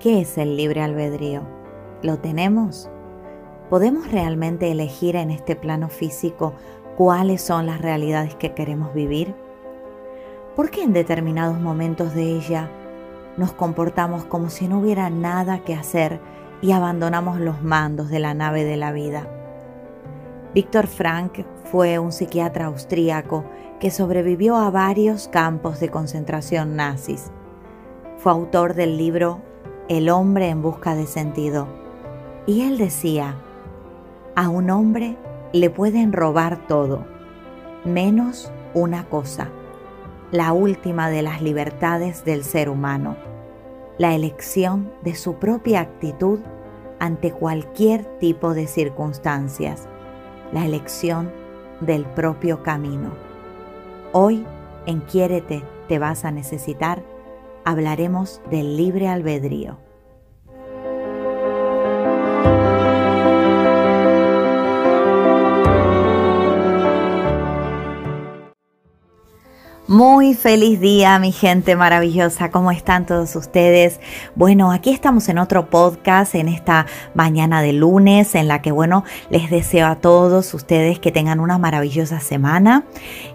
¿Qué es el libre albedrío? ¿Lo tenemos? ¿Podemos realmente elegir en este plano físico cuáles son las realidades que queremos vivir? ¿Por qué en determinados momentos de ella nos comportamos como si no hubiera nada que hacer y abandonamos los mandos de la nave de la vida? Víctor Frank fue un psiquiatra austríaco que sobrevivió a varios campos de concentración nazis. Fue autor del libro el hombre en busca de sentido. Y él decía, a un hombre le pueden robar todo, menos una cosa, la última de las libertades del ser humano, la elección de su propia actitud ante cualquier tipo de circunstancias, la elección del propio camino. Hoy, en Quiérete, te vas a necesitar hablaremos del libre albedrío. Muy feliz día, mi gente maravillosa. ¿Cómo están todos ustedes? Bueno, aquí estamos en otro podcast en esta mañana de lunes en la que, bueno, les deseo a todos ustedes que tengan una maravillosa semana.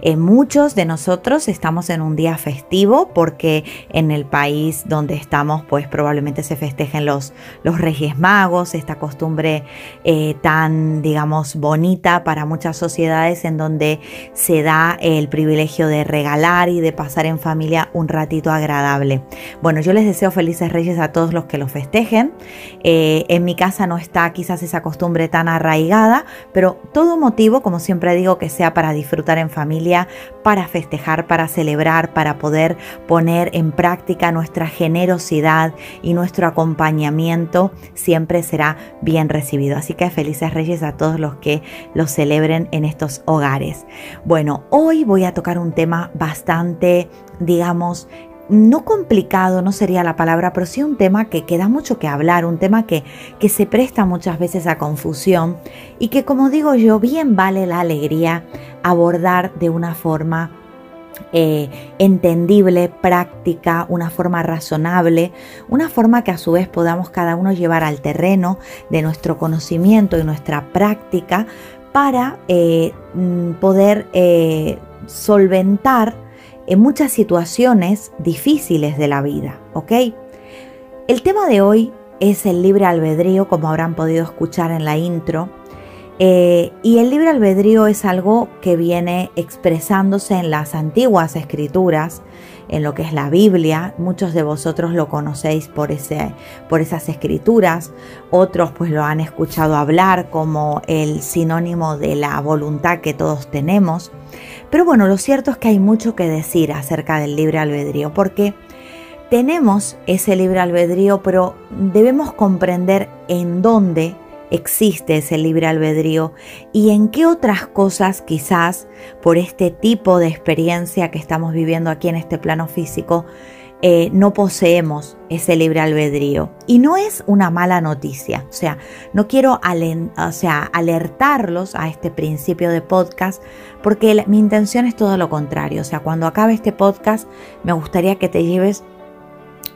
Eh, muchos de nosotros estamos en un día festivo porque en el país donde estamos, pues probablemente se festejen los, los Reyes Magos, esta costumbre eh, tan, digamos, bonita para muchas sociedades en donde se da el privilegio de regalar y de pasar en familia un ratito agradable. Bueno, yo les deseo felices reyes a todos los que lo festejen. Eh, en mi casa no está quizás esa costumbre tan arraigada, pero todo motivo, como siempre digo, que sea para disfrutar en familia, para festejar, para celebrar, para poder poner en práctica nuestra generosidad y nuestro acompañamiento, siempre será bien recibido. Así que felices reyes a todos los que lo celebren en estos hogares. Bueno, hoy voy a tocar un tema bastante bastante, digamos, no complicado, no sería la palabra, pero sí un tema que, queda mucho que hablar, un tema que, que se presta muchas veces a confusión y que, como digo yo, bien vale la alegría abordar de una forma eh, entendible, práctica, una forma razonable, una forma que a su vez podamos cada uno llevar al terreno de nuestro conocimiento y nuestra práctica para eh, mm, poder eh, solventar en muchas situaciones difíciles de la vida, ¿ok? El tema de hoy es el libre albedrío, como habrán podido escuchar en la intro. Eh, y el libre albedrío es algo que viene expresándose en las antiguas escrituras, en lo que es la Biblia. Muchos de vosotros lo conocéis por, ese, por esas escrituras, otros pues lo han escuchado hablar como el sinónimo de la voluntad que todos tenemos. Pero bueno, lo cierto es que hay mucho que decir acerca del libre albedrío, porque tenemos ese libre albedrío, pero debemos comprender en dónde existe ese libre albedrío y en qué otras cosas quizás por este tipo de experiencia que estamos viviendo aquí en este plano físico eh, no poseemos ese libre albedrío. Y no es una mala noticia. O sea, no quiero o sea, alertarlos a este principio de podcast porque mi intención es todo lo contrario. O sea, cuando acabe este podcast me gustaría que te lleves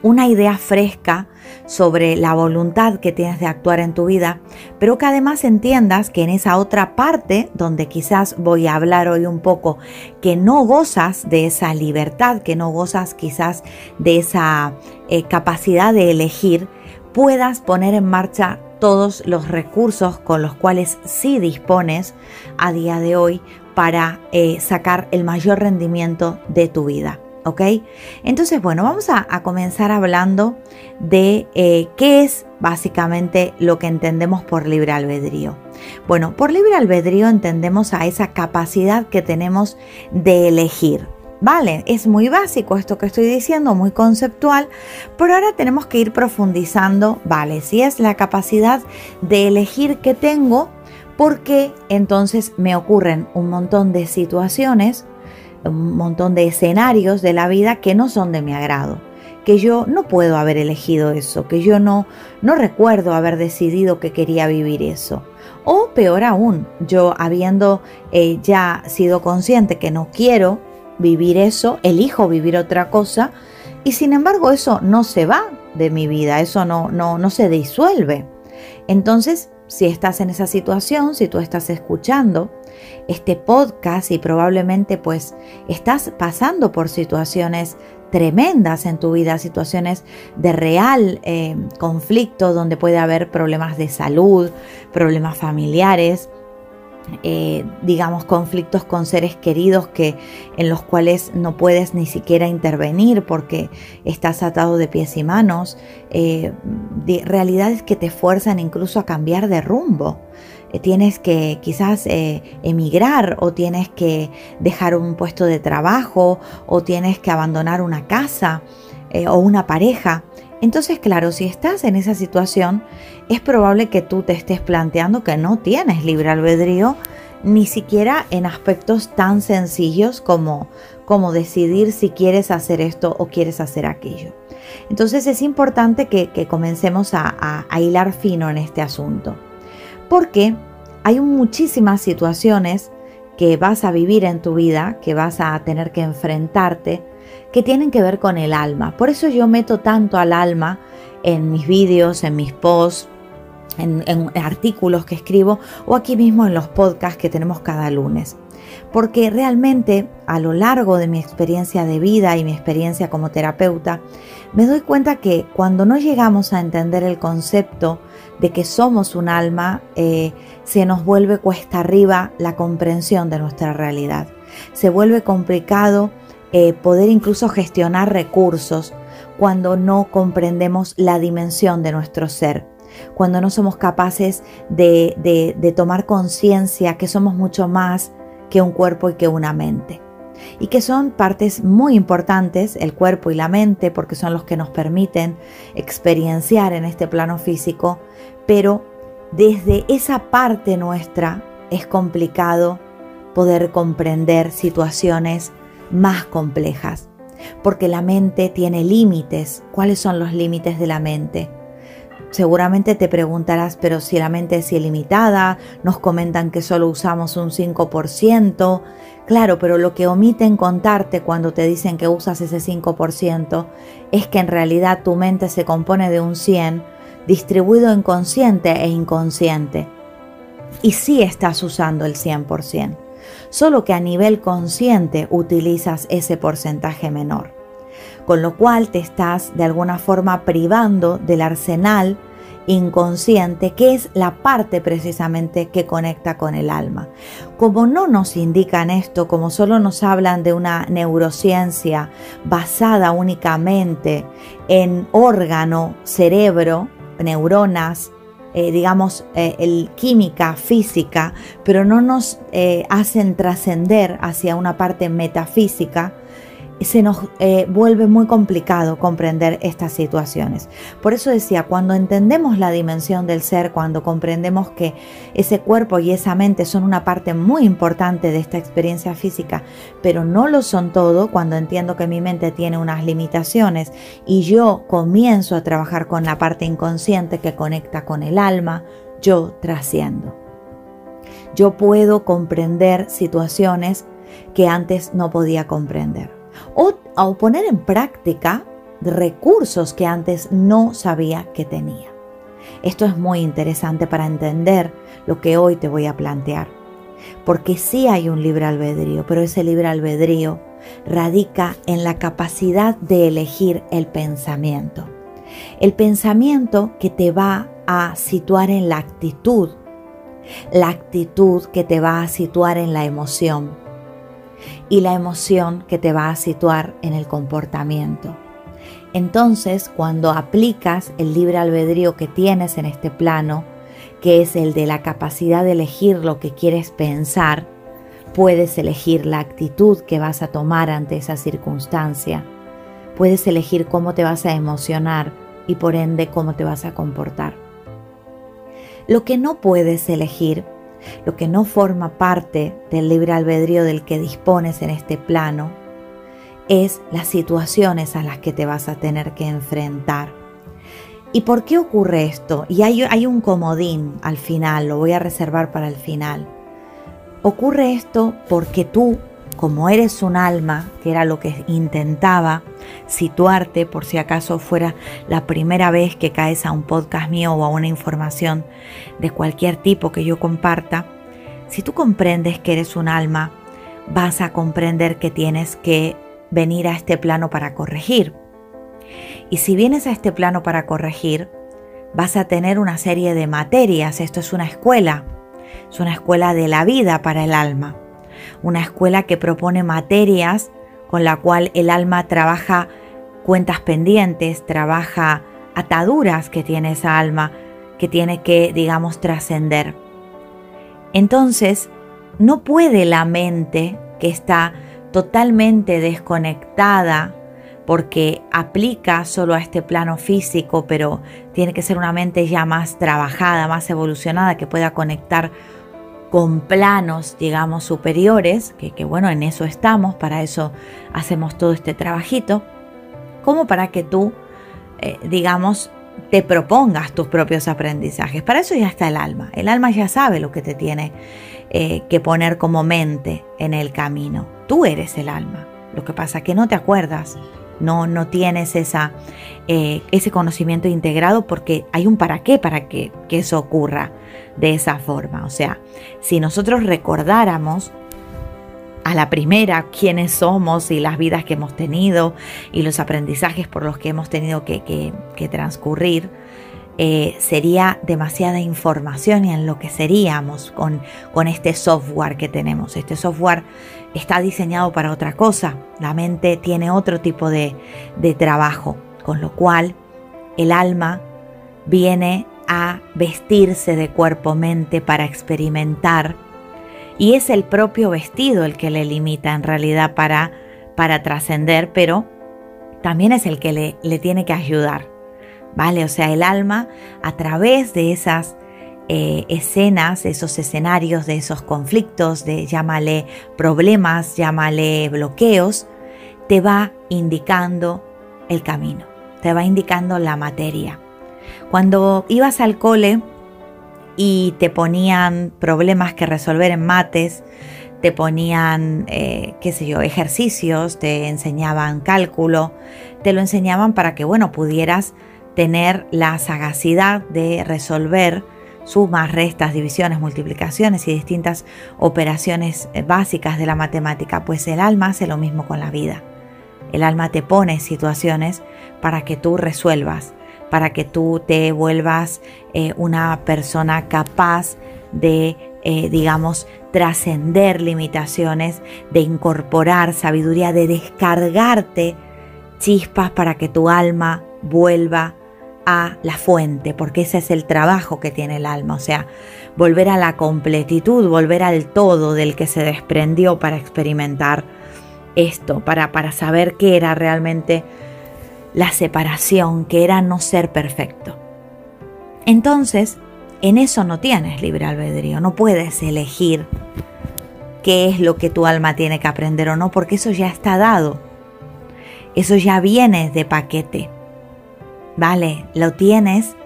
una idea fresca sobre la voluntad que tienes de actuar en tu vida, pero que además entiendas que en esa otra parte, donde quizás voy a hablar hoy un poco, que no gozas de esa libertad, que no gozas quizás de esa eh, capacidad de elegir, puedas poner en marcha todos los recursos con los cuales sí dispones a día de hoy para eh, sacar el mayor rendimiento de tu vida. ¿Ok? Entonces, bueno, vamos a, comenzar hablando de eh, qué es básicamente lo que entendemos por libre albedrío. Bueno, por libre albedrío entendemos a esa capacidad que tenemos de elegir. Vale, es muy básico esto que estoy diciendo, muy conceptual, pero ahora tenemos que ir profundizando, vale, si es la capacidad de elegir que tengo, porque entonces me ocurren un montón de situaciones un montón de escenarios de la vida que no son de mi agrado, que yo no puedo haber elegido eso, que yo no, no recuerdo haber decidido que quería vivir eso. O peor aún, yo habiendo eh, ya sido consciente que no quiero vivir eso, elijo vivir otra cosa y sin embargo eso no se va de mi vida, eso no, no, no se disuelve. Entonces, si estás en esa situación, si tú estás escuchando este podcast y probablemente pues estás pasando por situaciones tremendas en tu vida, situaciones de real eh, conflicto donde puede haber problemas de salud, problemas familiares, eh, digamos, conflictos con seres queridos que, en los cuales no puedes ni siquiera intervenir porque estás atado de pies y manos, eh, de realidades que te fuerzan incluso a cambiar de rumbo. Eh, tienes que quizás emigrar o tienes que dejar un puesto de trabajo o tienes que abandonar una casa o una pareja. Entonces, claro, si estás en esa situación, es probable que tú te estés planteando que no tienes libre albedrío, ni siquiera en aspectos tan sencillos como, como decidir si quieres hacer esto o quieres hacer aquello. Entonces es importante que, comencemos a, a hilar fino en este asunto, porque hay muchísimas situaciones que vas a vivir en tu vida, que vas a tener que enfrentarte, que tienen que ver con el alma. Por eso yo meto tanto al alma en mis vídeos, en mis posts, en, artículos que escribo o aquí mismo en los podcasts que tenemos cada lunes. Porque realmente a lo largo de mi experiencia de vida y mi experiencia como terapeuta, me doy cuenta que cuando no llegamos a entender el concepto de que somos un alma, eh, se nos vuelve cuesta arriba la comprensión de nuestra realidad. Se vuelve complicado eh, poder incluso gestionar recursos cuando no comprendemos la dimensión de nuestro ser, cuando no somos capaces de, de tomar conciencia que somos mucho más que un cuerpo y que una mente. Y que son partes muy importantes, el cuerpo y la mente, porque son los que nos permiten experienciar en este plano físico, pero desde esa parte nuestra es complicado poder comprender situaciones más complejas, porque la mente tiene límites. ¿Cuáles son los límites de la mente? Seguramente te preguntarás, pero si la mente es ilimitada, nos comentan que solo usamos un 5%. Claro, pero lo que omiten contarte cuando te dicen que usas ese 5% es que en realidad tu mente se compone de un 100 distribuido en consciente e inconsciente. Y sí estás usando el 100% solo que a nivel consciente utilizas ese porcentaje menor. Con lo cual te estás de alguna forma privando del arsenal inconsciente, que es la parte precisamente que conecta con el alma. Como no nos indican esto, como solo nos hablan de una neurociencia basada únicamente en órgano, cerebro, neuronas, eh, digamos, eh, el química, física, pero no nos eh, hacen trascender hacia una parte metafísica, se nos eh, vuelve muy complicado comprender estas situaciones. Por eso decía, cuando entendemos la dimensión del ser, cuando comprendemos que ese cuerpo y esa mente son una parte muy importante de esta experiencia física, pero no lo son todo, cuando entiendo que mi mente tiene unas limitaciones y yo comienzo a trabajar con la parte inconsciente que conecta con el alma, yo trasciendo. Yo puedo comprender situaciones que antes no podía comprender o, poner en práctica recursos que antes no sabía que tenía. Esto es muy interesante para entender lo que hoy te voy a plantear. Porque sí hay un libre albedrío, pero ese libre albedrío radica en la capacidad de elegir el pensamiento. El pensamiento que te va a situar en la actitud, la actitud que te va a situar en la emoción y la emoción que te va a situar en el comportamiento. Entonces, cuando aplicas el libre albedrío que tienes en este plano, que es el de la capacidad de elegir lo que quieres pensar, puedes elegir la actitud que vas a tomar ante esa circunstancia. Puedes elegir cómo te vas a emocionar y por ende cómo te vas a comportar. Lo que no puedes elegir, lo que no forma parte del libre albedrío del que dispones en este plano, es las situaciones a las que te vas a tener que enfrentar. ¿Y por qué ocurre esto? Y hay, un comodín al final, lo voy a reservar para el final. Ocurre esto porque tú, como eres un alma, que era lo que intentaba situarte por si acaso fuera la primera vez que caes a un podcast mío o a una información de cualquier tipo que yo comparta, si tú comprendes que eres un alma, vas a comprender que tienes que venir a este plano para corregir. Y si vienes a este plano para corregir, vas a tener una serie de materias. Esto es una escuela. Es una escuela de la vida para el alma. Una escuela que propone materias con la cual el alma trabaja cuentas pendientes, trabaja ataduras que tiene esa alma, que tiene que, digamos, trascender. Entonces, no puede la mente que está totalmente desconectada porque aplica solo a este plano físico, pero tiene que ser una mente ya más trabajada, más evolucionada, que pueda conectar con planos, digamos, superiores, que, bueno, en eso estamos, para eso hacemos todo este trabajito, como para que tú, eh, digamos, te propongas tus propios aprendizajes. Para eso ya está el alma. El alma ya sabe lo que te tiene eh, que poner como mente en el camino. Tú eres el alma. Lo que pasa es que no te acuerdas, no, no tienes esa, eh, ese conocimiento integrado porque hay un para qué para que, que eso ocurra de esa forma. O sea, si nosotros recordáramos a la primera quiénes somos y las vidas que hemos tenido y los aprendizajes por los que hemos tenido que, transcurrir, eh, sería demasiada información y en lo que seríamos con, con este software que tenemos. Este software está diseñado para otra cosa, la mente tiene otro tipo de, de trabajo, con lo cual el alma viene a vestirse de cuerpo-mente para experimentar y es el propio vestido el que le limita en realidad para, para trascender, pero también es el que le, le, tiene que ayudar, ¿vale? O sea, el alma a través de esas eh, escenas, esos escenarios, de esos conflictos, de llámale problemas, llámale bloqueos, te va indicando el camino, te va indicando la materia. Cuando ibas al cole y te ponían problemas que resolver en mates, te ponían, eh, qué sé yo, ejercicios, te enseñaban cálculo, te lo enseñaban para que, bueno, pudieras tener la sagacidad de resolver sumas, restas, divisiones, multiplicaciones y distintas operaciones eh, básicas de la matemática, pues el alma hace lo mismo con la vida. El alma te pone situaciones para que tú resuelvas para que tú te vuelvas eh, una persona capaz de, eh, digamos, trascender limitaciones, de incorporar sabiduría, de descargarte chispas para que tu alma vuelva a la fuente, porque ese es el trabajo que tiene el alma, o sea, volver a la completitud, volver al todo del que se desprendió para experimentar esto, para, para saber qué era realmente la separación que era no ser perfecto. Entonces, en eso no tienes libre albedrío, no puedes elegir qué es lo que tu alma tiene que aprender o no, porque eso ya está dado. Eso ya viene de paquete. ¿Vale? Lo tienes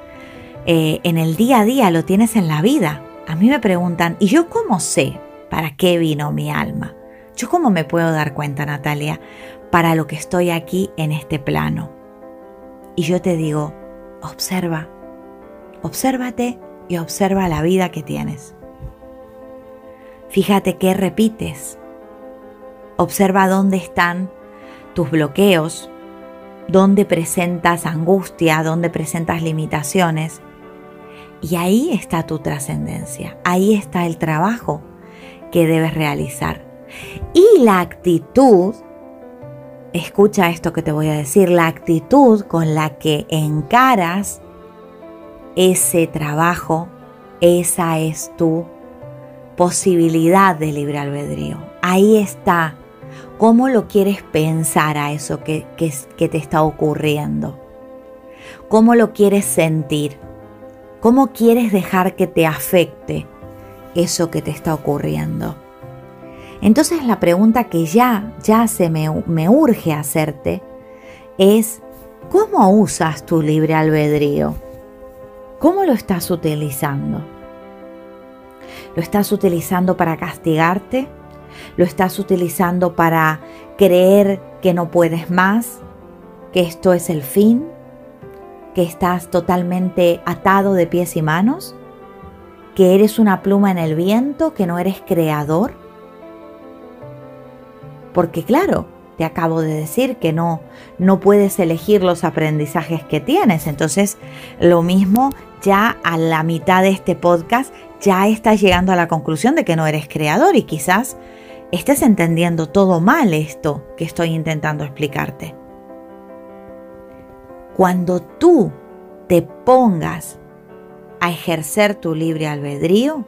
eh, en el día a día, lo tienes en la vida. A mí me preguntan, ¿y yo cómo sé para qué vino mi alma? ¿Yo cómo me puedo dar cuenta, Natalia? para lo que estoy aquí en este plano. y yo te digo, observa, obsérvate y observa la vida que tienes. Fíjate qué repites. Observa dónde están tus bloqueos, dónde presentas angustia, dónde presentas limitaciones. Y ahí está tu trascendencia, ahí está el trabajo que debes realizar. Y la actitud, escucha esto que te voy a decir, la actitud con la que encaras ese trabajo, esa es tu posibilidad de libre albedrío. Ahí está. ¿Cómo lo quieres pensar a eso que, que te está ocurriendo? ¿Cómo lo quieres sentir? ¿Cómo quieres dejar que te afecte eso que te está ocurriendo? Entonces la pregunta que ya, ya se me, me urge hacerte es, ¿cómo usas tu libre albedrío? ¿Cómo lo estás utilizando? ¿Lo estás utilizando para castigarte? ¿Lo estás utilizando para creer que no puedes más? ¿Que esto es el fin? ¿Que estás totalmente atado de pies y manos? ¿Que eres una pluma en el viento? ¿Que no eres creador? Porque claro, te acabo de decir que no, no puedes elegir los aprendizajes que tienes. Entonces, lo mismo ya a la mitad de este podcast ya estás llegando a la conclusión de que no eres creador y quizás estés entendiendo todo mal esto que estoy intentando explicarte. Cuando tú te pongas a ejercer tu libre albedrío,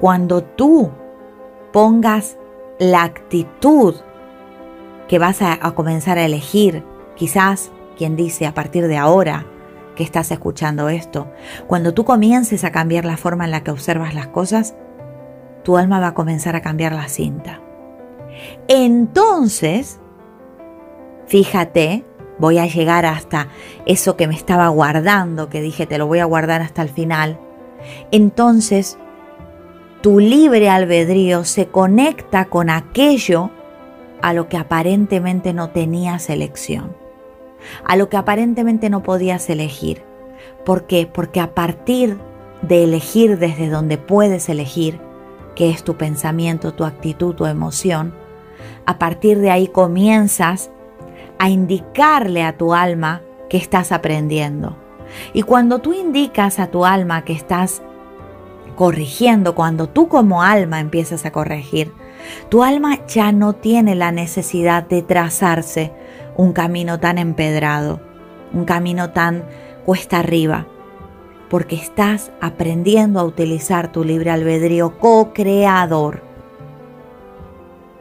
cuando tú pongas la actitud que vas a, comenzar a elegir, quizás quien dice a partir de ahora, que estás escuchando esto, cuando tú comiences a cambiar la forma en la que observas las cosas, tu alma va a comenzar a cambiar la cinta. Entonces, fíjate, voy a llegar hasta eso que me estaba guardando, que dije te lo voy a guardar hasta el final. Entonces, tu libre albedrío se conecta con aquello a lo que aparentemente no tenías elección a lo que aparentemente no podías elegir. ¿Por qué? Porque a partir de elegir desde donde puedes elegir, que es tu pensamiento, tu actitud, tu emoción, a partir de ahí comienzas a indicarle a tu alma que estás aprendiendo. Y cuando tú indicas a tu alma que estás corrigiendo, cuando tú como alma empiezas a corregir, tu alma ya no tiene la necesidad de trazarse un camino tan empedrado, un camino tan cuesta arriba, porque estás aprendiendo a utilizar tu libre albedrío co-creador,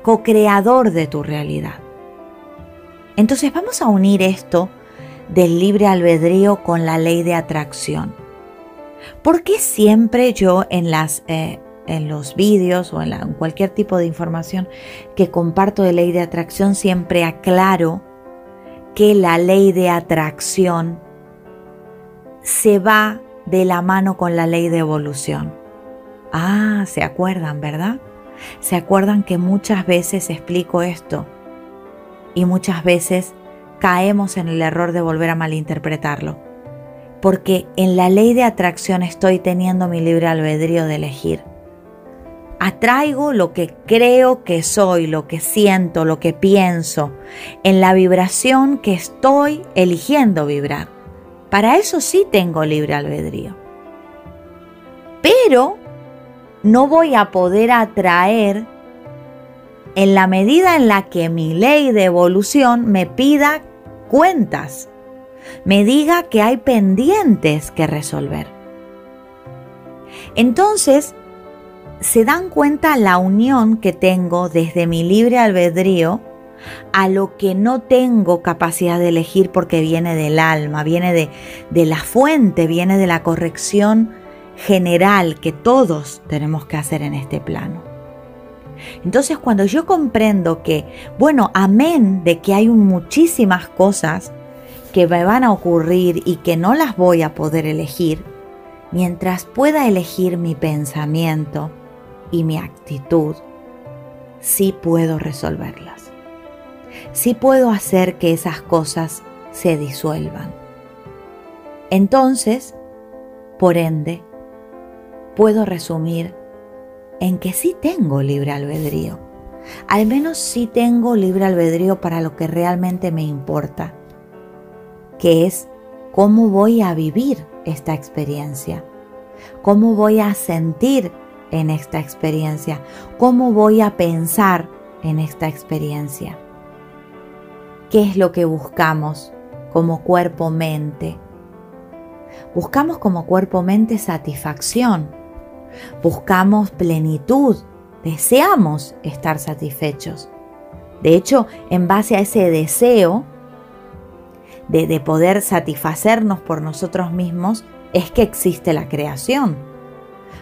co-creador de tu realidad. Entonces vamos a unir esto del libre albedrío con la ley de atracción. ¿Por qué siempre yo en las... Eh, en los vídeos o en, en, cualquier tipo de información que comparto de ley de atracción siempre aclaro que la ley de atracción se va de la mano con la ley de evolución. Ah, se acuerdan, ¿verdad? Se acuerdan que muchas veces explico esto y muchas veces caemos en el error de volver a malinterpretarlo. Porque en la ley de atracción estoy teniendo mi libre albedrío de elegir atraigo lo que creo que soy, lo que siento, lo que pienso, en la vibración que estoy eligiendo vibrar. Para eso sí tengo libre albedrío. Pero no voy a poder atraer en la medida en la que mi ley de evolución me pida cuentas, me diga que hay pendientes que resolver. Entonces, se dan cuenta la unión que tengo desde mi libre albedrío a lo que no tengo capacidad de elegir porque viene del alma, viene de, de, la fuente, viene de la corrección general que todos tenemos que hacer en este plano. Entonces cuando yo comprendo que, bueno, amén de que hay muchísimas cosas que me van a ocurrir y que no las voy a poder elegir, mientras pueda elegir mi pensamiento, y mi actitud, sí puedo resolverlas. Sí puedo hacer que esas cosas se disuelvan. Entonces, por ende, puedo resumir en que sí tengo libre albedrío. Al menos sí tengo libre albedrío para lo que realmente me importa, que es cómo voy a vivir esta experiencia, cómo voy a sentir en esta experiencia, cómo voy a pensar en esta experiencia. ¿Qué es lo que buscamos como cuerpo-mente? Buscamos como cuerpo-mente satisfacción, buscamos plenitud, deseamos estar satisfechos. De hecho, en base a ese deseo de, de, poder satisfacernos por nosotros mismos, es que existe la creación.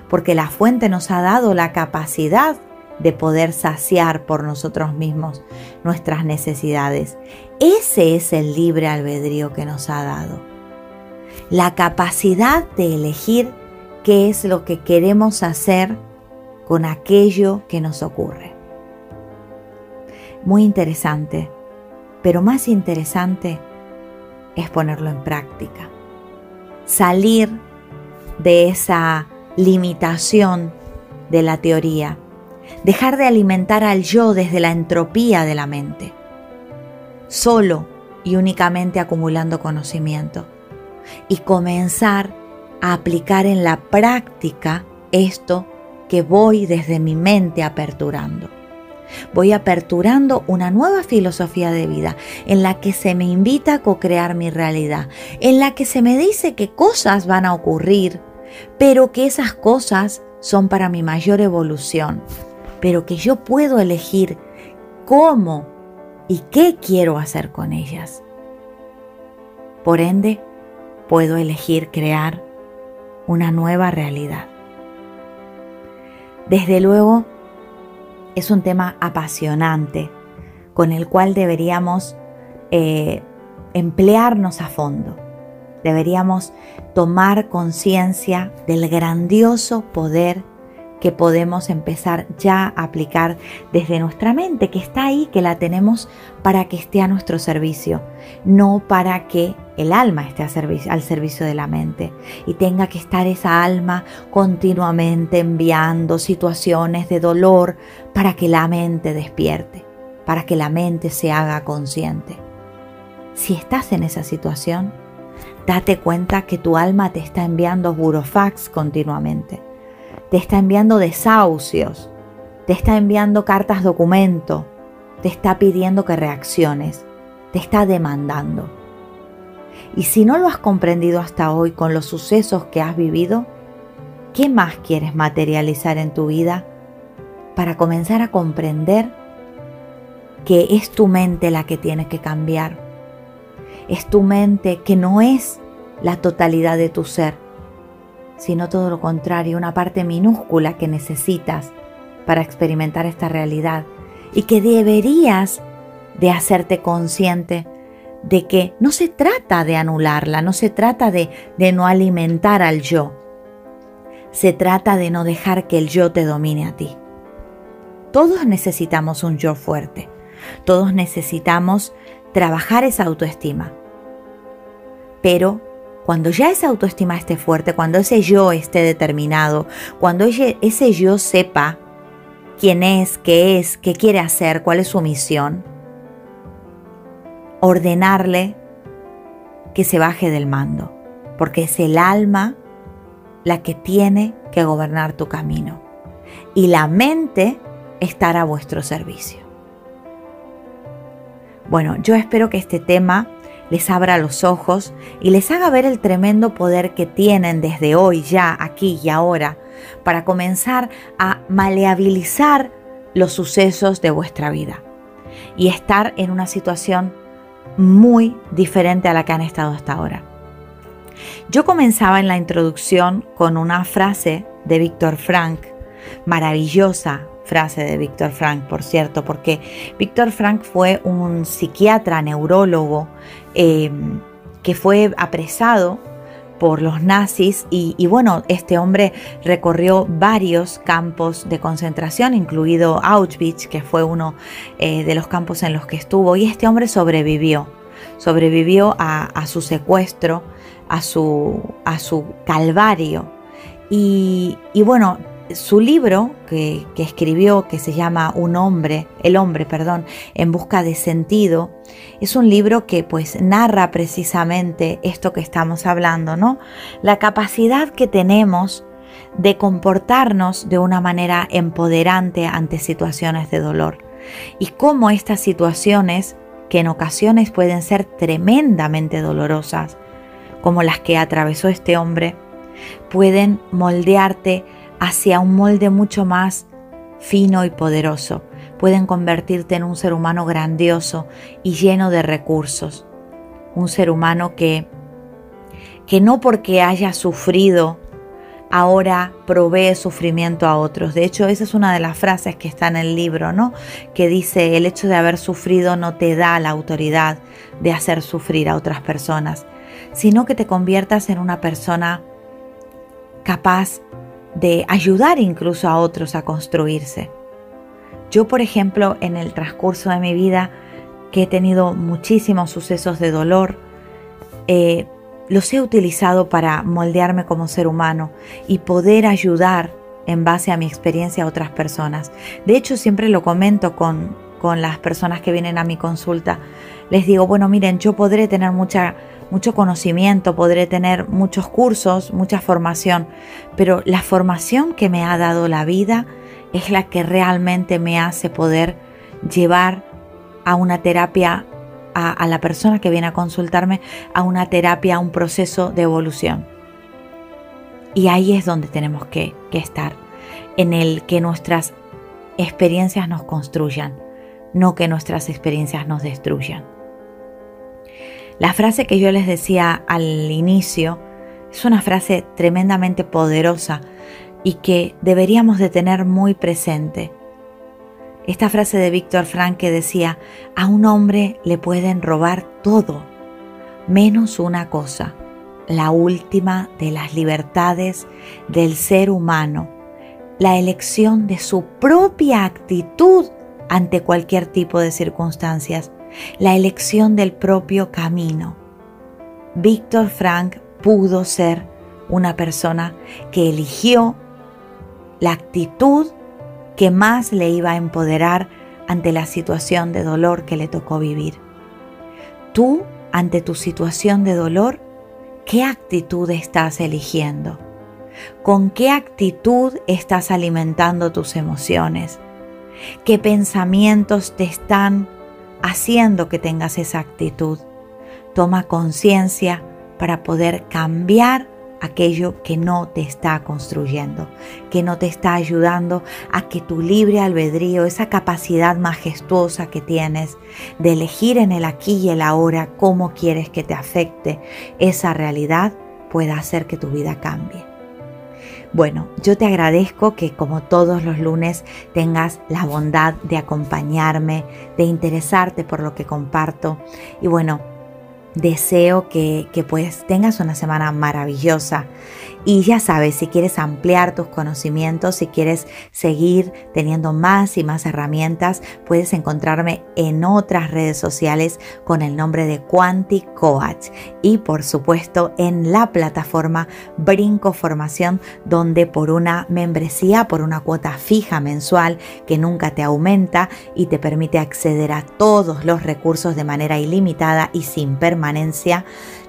Porque la fuente nos ha dado la capacidad de poder saciar por nosotros mismos nuestras necesidades. Ese es el libre albedrío que nos ha dado. La capacidad de elegir qué es lo que queremos hacer con aquello que nos ocurre. Muy interesante, pero más interesante es ponerlo en práctica. Salir de esa limitación de la teoría. Dejar de alimentar al yo desde la entropía de la mente. Solo y únicamente acumulando conocimiento. Y comenzar a aplicar en la práctica esto que voy desde mi mente aperturando. Voy aperturando una nueva filosofía de vida en la que se me invita a co-crear mi realidad, en la que se me dice que cosas van a ocurrir, pero que esas cosas son para mi mayor evolución, pero que yo puedo elegir cómo y qué quiero hacer con ellas. Por ende, puedo elegir crear una nueva realidad. Desde luego, es un tema apasionante con el cual deberíamos eh, emplearnos a fondo. Deberíamos tomar conciencia del grandioso poder que podemos empezar ya a aplicar desde nuestra mente, que está ahí, que la tenemos para que esté a nuestro servicio, no para que el alma esté al servicio de la mente y tenga que estar esa alma continuamente enviando situaciones de dolor para que la mente despierte, para que la mente se haga consciente. Si estás en esa situación, date cuenta que tu alma te está enviando burofax continuamente te está enviando desahucios, te está enviando cartas documento, te está pidiendo que reacciones, te está demandando. Y si no lo has comprendido hasta hoy con los sucesos que has vivido, ¿qué más quieres materializar en tu vida para comenzar a comprender que es tu mente la que tiene que cambiar? Es tu mente que no es la totalidad de tu ser sino todo lo contrario, una parte minúscula que necesitas para experimentar esta realidad y que deberías de hacerte consciente de que no se trata de anularla, no se trata de, de no alimentar al yo, se trata de no dejar que el yo te domine a ti. Todos necesitamos un yo fuerte, todos necesitamos trabajar esa autoestima, pero cuando ya esa autoestima esté fuerte, cuando ese yo esté determinado, cuando ese yo sepa quién es, qué es, qué quiere hacer, cuál es su misión, ordenarle que se baje del mando, porque es el alma la que tiene que gobernar tu camino y la mente estará a vuestro servicio. Bueno, yo espero que este tema les abra los ojos y les haga ver el tremendo poder que tienen desde hoy, ya, aquí y ahora, para comenzar a maleabilizar los sucesos de vuestra vida y estar en una situación muy diferente a la que han estado hasta ahora. Yo comenzaba en la introducción con una frase de Víctor Frank, maravillosa, frase de Víctor Frank, por cierto, porque Víctor Frank fue un psiquiatra, neurólogo, em, que fue apresado por los nazis y, bueno, este hombre recorrió varios campos de concentración, incluido Auschwitz, que fue uno eh, de los campos en los que estuvo, y este hombre sobrevivió, sobrevivió a, su secuestro, a su, a su calvario. Y, bueno, su libro que, escribió, que se llama Un hombre, el hombre, perdón, en busca de sentido, es un libro que pues narra precisamente esto que estamos hablando, ¿no? La capacidad que tenemos de comportarnos de una manera empoderante ante situaciones de dolor y cómo estas situaciones, que en ocasiones pueden ser tremendamente dolorosas, como las que atravesó este hombre, pueden moldearte hacia un molde mucho más fino y poderoso. Pueden convertirte en un ser humano grandioso y lleno de recursos. Un ser humano que, que no porque haya sufrido ahora provee sufrimiento a otros. De hecho, esa es una de las frases que está en el libro, ¿no? Que dice, el hecho de haber sufrido no te da la autoridad de hacer sufrir a otras personas, sino que te conviertas en una persona capaz de ayudar incluso a otros a construirse. Yo, por ejemplo, en el transcurso de mi vida, que he tenido muchísimos sucesos de dolor, eh, los he utilizado para moldearme como ser humano y poder ayudar en base a mi experiencia a otras personas. De hecho, siempre lo comento con, con las personas que vienen a mi consulta. Les digo, bueno, miren, yo podré tener mucha, mucho conocimiento, podré tener muchos cursos, mucha formación, pero la formación que me ha dado la vida es la que realmente me hace poder llevar a una terapia a, la persona que viene a consultarme a una terapia, a un proceso de evolución. Y ahí es donde tenemos que, estar, en el que nuestras experiencias nos construyan, no que nuestras experiencias nos destruyan. La frase que yo les decía al inicio es una frase tremendamente poderosa y que deberíamos de tener muy presente. Esta frase de Víctor Frank que decía, a un hombre le pueden robar todo, menos una cosa, la última de las libertades del ser humano, la elección de su propia actitud ante cualquier tipo de circunstancias, la elección del propio camino. Víctor Frank pudo ser una persona que eligió la actitud que más le iba a empoderar ante la situación de dolor que le tocó vivir. Tú, ante tu situación de dolor, ¿qué actitud estás eligiendo? ¿Con qué actitud estás alimentando tus emociones? ¿Qué pensamientos te están haciendo que tengas esa actitud? Toma conciencia para poder cambiar aquello que no te está construyendo, que no te está ayudando a que tu libre albedrío, esa capacidad majestuosa que tienes de elegir en el aquí y el ahora cómo quieres que te afecte esa realidad, pueda hacer que tu vida cambie. Bueno, yo te agradezco que como todos los lunes tengas la bondad de acompañarme, de interesarte por lo que comparto. Y bueno, Deseo que, pues tengas una semana maravillosa y ya sabes, si quieres ampliar tus conocimientos, si quieres seguir teniendo más y más herramientas, puedes encontrarme en otras redes sociales con el nombre de Quanti Coach y por supuesto en la plataforma Brinco Formación donde por una membresía, por una cuota fija mensual que nunca te aumenta y te permite acceder a todos los recursos de manera ilimitada y sin permanencia,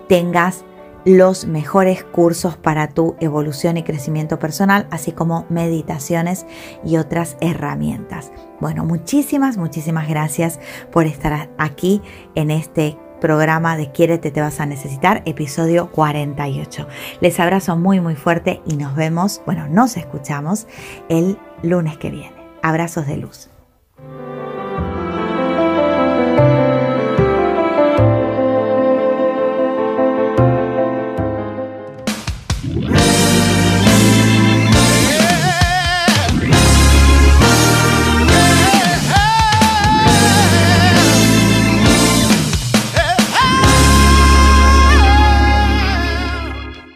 tengas los mejores cursos para tu evolución y crecimiento personal, así como meditaciones y otras herramientas. Bueno, muchísimas, muchísimas gracias por estar aquí en este programa de Quiérete te vas a necesitar, episodio 48. Les abrazo muy muy fuerte y nos vemos, bueno, nos escuchamos el lunes que viene. Abrazos de luz.